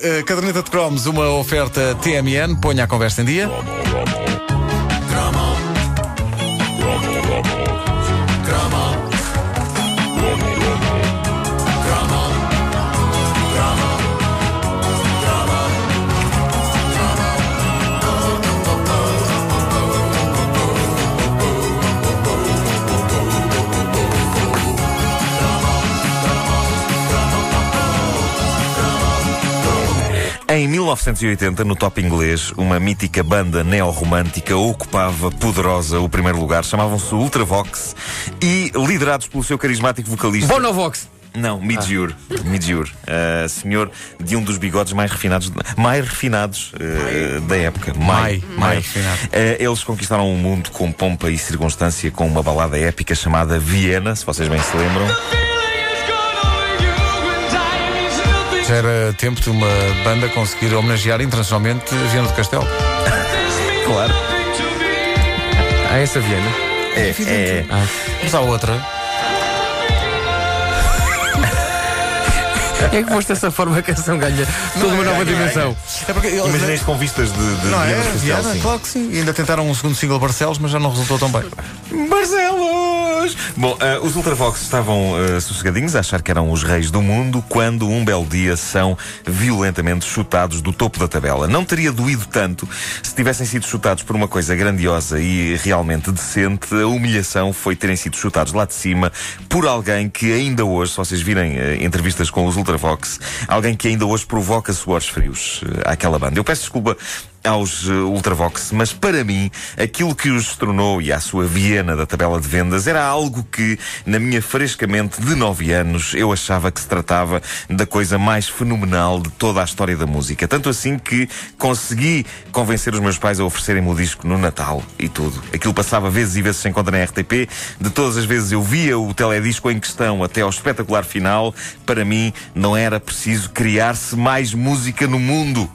Uh, caderneta de cromos, uma oferta TMN, ponha a conversa em dia. Em 1980, no top inglês, uma mítica banda neorromântica ocupava poderosa o primeiro lugar. Chamavam-se Ultravox e, liderados pelo seu carismático vocalista. Bonovox! Não, Midjur. Ah. Midjur. Uh, senhor de um dos bigodes mais refinados, mais refinados uh, da época. Mai. Refinado. Uh, eles conquistaram o mundo com pompa e circunstância com uma balada épica chamada Viena, se vocês bem se lembram. Já era tempo de uma banda conseguir homenagear internacionalmente Viena do Castelo. claro. Há essa Viena? É, é. Ah. Mas há outra. É que foste dessa forma a canção ganha toda uma nova dimensão. É porque Imagina isto com vistas de, de não Viena é? Viena, claro que sim. E ainda tentaram um segundo single Barcelos, mas já não resultou tão bem. Barcelos! Bom, uh, os Ultravox estavam uh, sossegadinhos a achar que eram os reis do mundo quando um belo dia são violentamente chutados do topo da tabela. Não teria doído tanto se tivessem sido chutados por uma coisa grandiosa e realmente decente. A humilhação foi terem sido chutados lá de cima por alguém que ainda hoje, se vocês virem uh, entrevistas com os Ultravox, alguém que ainda hoje provoca suores frios àquela banda. Eu peço desculpa aos uh, Ultravox, mas para mim, aquilo que os estronou e à sua Viena da tabela de vendas era algo que, na minha frescamente de 9 anos, eu achava que se tratava da coisa mais fenomenal de toda a história da música. Tanto assim que consegui convencer os meus pais a oferecerem-me o disco no Natal e tudo. Aquilo passava vezes e vezes sem conta na RTP. De todas as vezes eu via o teledisco em questão até ao espetacular final. Para mim, não era preciso criar-se mais música no mundo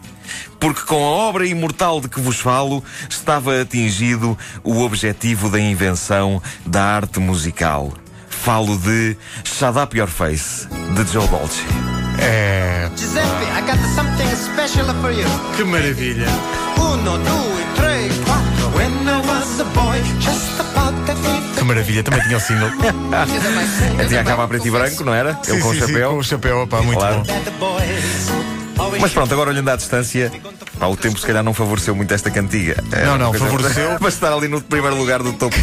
porque com a obra imortal de que vos falo estava atingido o objetivo da invenção da arte musical. Falo de Shut Up Your Face, de Joe Dolce. É. Giuseppe, I got something special for you. Que maravilha. Uno, due, três, quatro. When I was a boy, just about that Que maravilha, também tinha o single. Tinha a capa preto e branco, não era? Ele com o chapéu. com o chapéu, pá, muito Claro. bom. Mas pronto, agora olhando à distância, pá, o tempo se calhar não favoreceu muito esta cantiga. É Não, não, favoreceu. Mas estar ali no primeiro lugar do topo.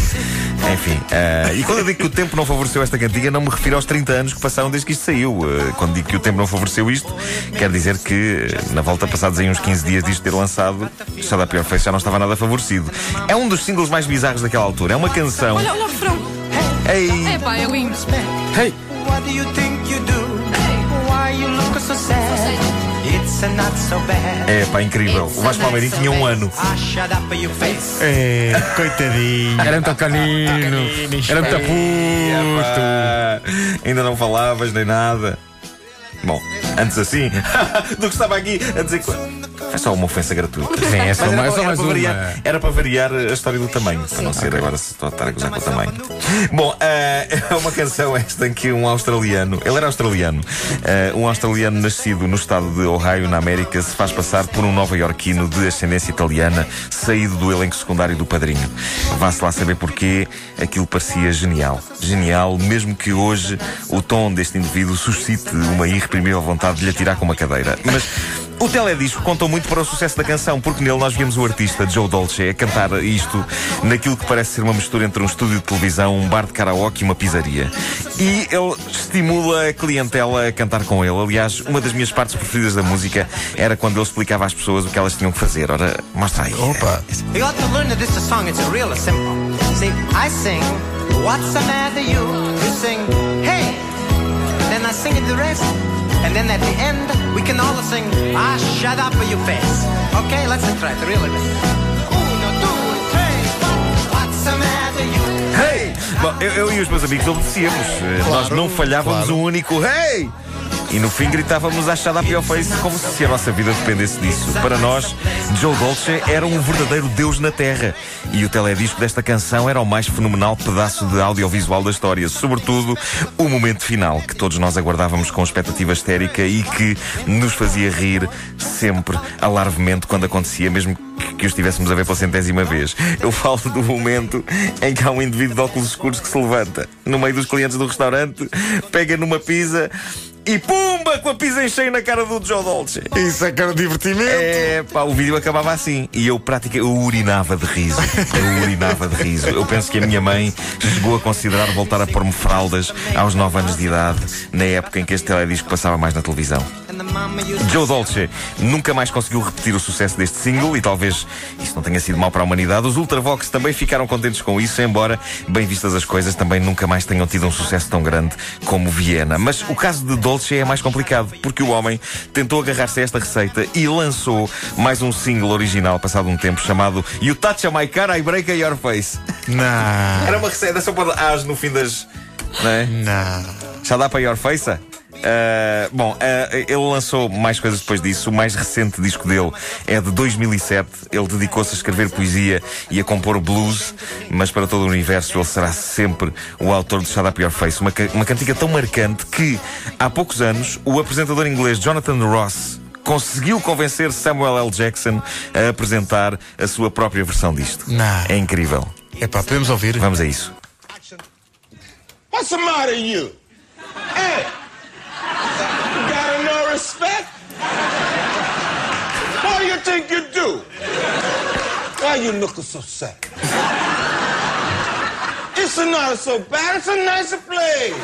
Enfim, eh, e quando eu digo que o tempo não favoreceu esta cantiga, não me refiro aos 30 anos que passaram desde que isto saiu. Eh, quando digo que o tempo não favoreceu isto, quer dizer que eh, na volta passados aí uns 15 dias disto ter lançado, só da pior face já não estava nada favorecido. É um dos singles mais bizarros daquela altura. É uma canção. Olha, olha o refrão. Ei! É pá, é lindo. Hey! What do you think you do? Why you look so sad? É pá, incrível. O Vasco Palmeirinho tinha um ano. Ah. É, coitadinho. Era muito canino! Era muito puto! Epá, ainda não falavas nem nada. Bom, antes assim, do que estava aqui a dizer que. É só uma ofensa gratuita. Sim, é só, mais- só era, mais para uma. variar, era para variar a história do tamanho, para não ser agora se estou a estar a gozar com o tamanho. Bom, eh, é uma canção esta em que um australiano, ele era australiano, eh, um australiano nascido no estado de Ohio, na América, se faz passar por um nova-iorquino de ascendência italiana, saído do elenco secundário do padrinho. Vá-se lá saber porquê, aquilo parecia genial. Genial, mesmo que hoje o tom deste indivíduo suscite uma irreprimível vontade de lhe atirar com uma cadeira. Mas o teledisco contou muito para o sucesso da canção, porque nele nós vimos o artista Joe Dolce a cantar isto naquilo que parece ser uma mistura entre um estúdio de televisão, um bar de karaoke e uma pizzaria. E ele estimula a clientela a cantar com ele. Aliás, uma das minhas partes preferidas da música era quando ele explicava às pessoas o que elas tinham que fazer. Ora, mostra aí. Opa. You ought to learn that this song, it's real simple. See, I sing, what's the matter you? You sing, hey, then I sing it the rest. And then at the end, we can all sing, ah, shut up your face. Okay, let's try it, really. Uno, due, três, quatro. What's the matter you? Hey! Bom, eu, eu e os meus amigos obedecíamos. Eh, Nós não falhávamos claro. um único Hey! E no fim gritávamos a Shut Up Your Face como se a nossa vida dependesse disso. Para nós, Joe Dolce era um verdadeiro deus na Terra. E o teledisco desta canção era o mais fenomenal pedaço de audiovisual da história. Sobretudo o momento final, que todos nós aguardávamos com expectativa histérica e que nos fazia rir sempre, alarvemente, quando acontecia, mesmo que o estivéssemos a ver pela centésima vez. Eu falo do momento em que há um indivíduo de óculos escuros que se levanta no meio dos clientes do restaurante, pega numa pizza e pumba com a pizza em cheio na cara do Joe Dolce. Isso é que era divertimento. É, pá, o vídeo acabava assim e eu praticamente eu urinava de riso. Eu urinava de riso. Eu penso que a minha mãe chegou a considerar voltar a pôr-me fraldas aos 9 anos de idade, na época em que este teledisco passava mais na televisão. Joe Dolce nunca mais conseguiu repetir o sucesso deste single e talvez isso não tenha sido mal para a humanidade. Os Ultravox também ficaram contentes com isso, embora, bem vistas as coisas, também nunca mais tenham tido um sucesso tão grande como Viena. Mas o caso de Dolce é mais complicado, porque o homem tentou agarrar-se a esta receita e lançou mais um single original passado um tempo chamado You Touch My Car, I Break Your Face. Não. Era uma receita só para as no fim das. Não é? Não. Já dá para Your Face? Uh, bom, uh, ele lançou mais coisas depois disso. O mais recente disco dele é de 2007. Ele dedicou-se a escrever poesia e a compor blues, mas para todo o universo ele será sempre o autor de Shut Up Your Face. Uma, uma cantiga tão marcante que, há poucos anos, o apresentador inglês Jonathan Ross conseguiu convencer Samuel L. Jackson a apresentar a sua própria versão disto. Não. É incrível. É pá, podemos ouvir? Vamos a isso. What's the matter, you? Hey! You got no respect? What do you think you do? Why you looking so sad? It's not so bad. It's a nicer place.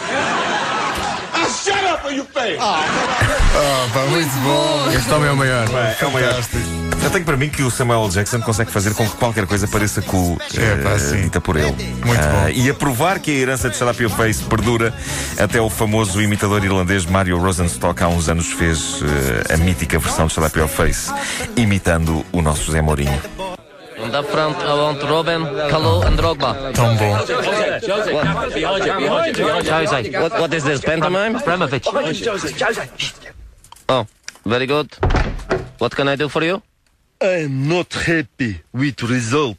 Ah, shut up or you face. Oh, pá, muito bom. Este homem é o maior. É o maior. Eu tenho para mim que o Samuel L. Jackson consegue fazer com que qualquer coisa pareça cool, É, pá, sim. dita por ele. Muito Ah, bom. E a provar que a herança de Shut Your Face perdura, até o famoso imitador irlandês Mario Rosenstock há uns anos fez eh, a mítica versão de Shut Your Face, imitando o nosso José Mourinho. And up front, I want Robin, Kalu, and Drogba. Tombo. bom. Jose, what, what is this, pantomime? Abramovich. Oh, very good. What can I do for you? I'm not happy with result.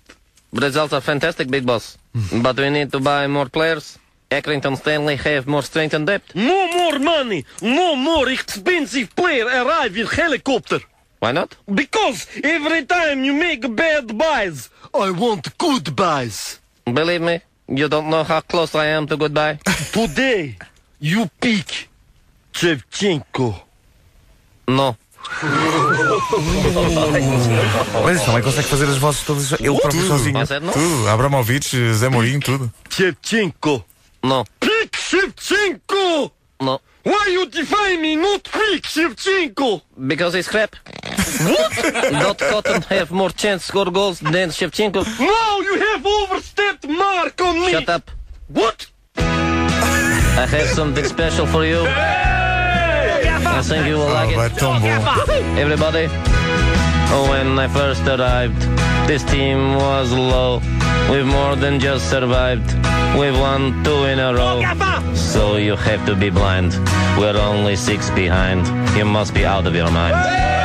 Results are fantastic, big boss. Hmm. But we need to buy more players. Accrington Stanley have more strength and depth. No more money, no more expensive player arrive with helicopter. Why not? Because every time you make bad buys, I want good buys. Believe me, you don't know how close I am to goodbye. Today, you pick Shevchenko. No. Mas também consegue fazer as vozes todas ele próprio sozinho. I said no? Tudo. Abramovich, Zé Mourinho, tudo. Shevchenko. No. Pick Shevchenko! No. Why you defy me not pick Shevchenko? Because he's crap. Dot Cotton have more chance to score goals than Shevchenko. Now you have overstepped mark on me. Shut up. What? I have something special for you. I think you will like Oh, vai it. tão bom. Everybody, when I first arrived, this team was low. We've more than just survived. We've won two in a row. So you have to be blind. We're only six behind. You must be out of your mind. You must be crazy.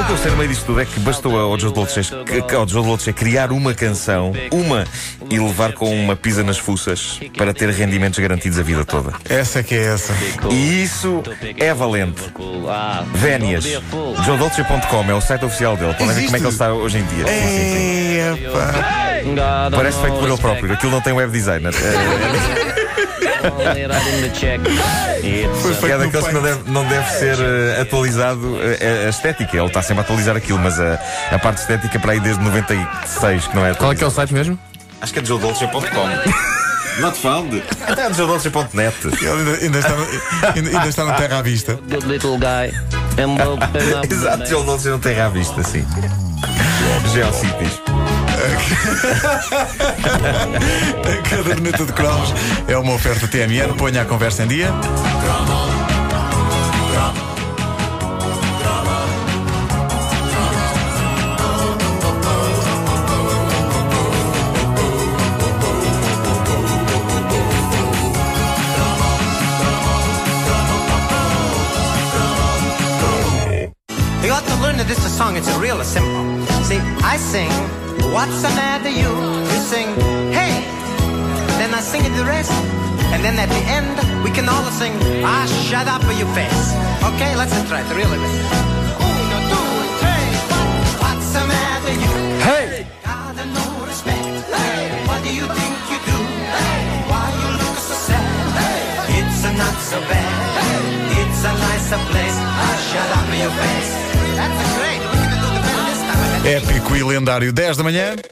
O que eu sei no meio disto tudo é que bastou ao Joe Dolce, criar uma canção, uma, e levar com uma pisa nas fuças para ter rendimentos garantidos a vida toda. Essa é que é essa. E isso é valente. Vénias. JoeDolce.com é o site oficial dele. Podem ver como é que ele está hoje em dia. Sim, sim, sim. Parece feito por ele próprio. Aquilo não tem web designer. It's, é daqueles que não deve, não deve ser eh, atualizado eh, a estética. Ele está sempre a atualizar aquilo, mas a, a parte estética para aí desde 96 que não é Qual é que é o atualizado. site mesmo? Acho que é JoeDolce.com. Not found. Até é JoeDolce.net. Ele ainda, ainda está ainda, ainda está no terra à vista. good little guy. Exato. Joe Dolce não tem à vista, sim. Geocities. A caderneta de cromos é uma oferta TMN. Ponha a conversa em dia. You ought to learn that this is a song, it's a real simple. See, I sing what's the matter you? You sing, hey. Then I sing it the rest. And then at the end, we can all sing, ah, shut up for your face. Okay, let's try it really. Lendário 10 da manhã.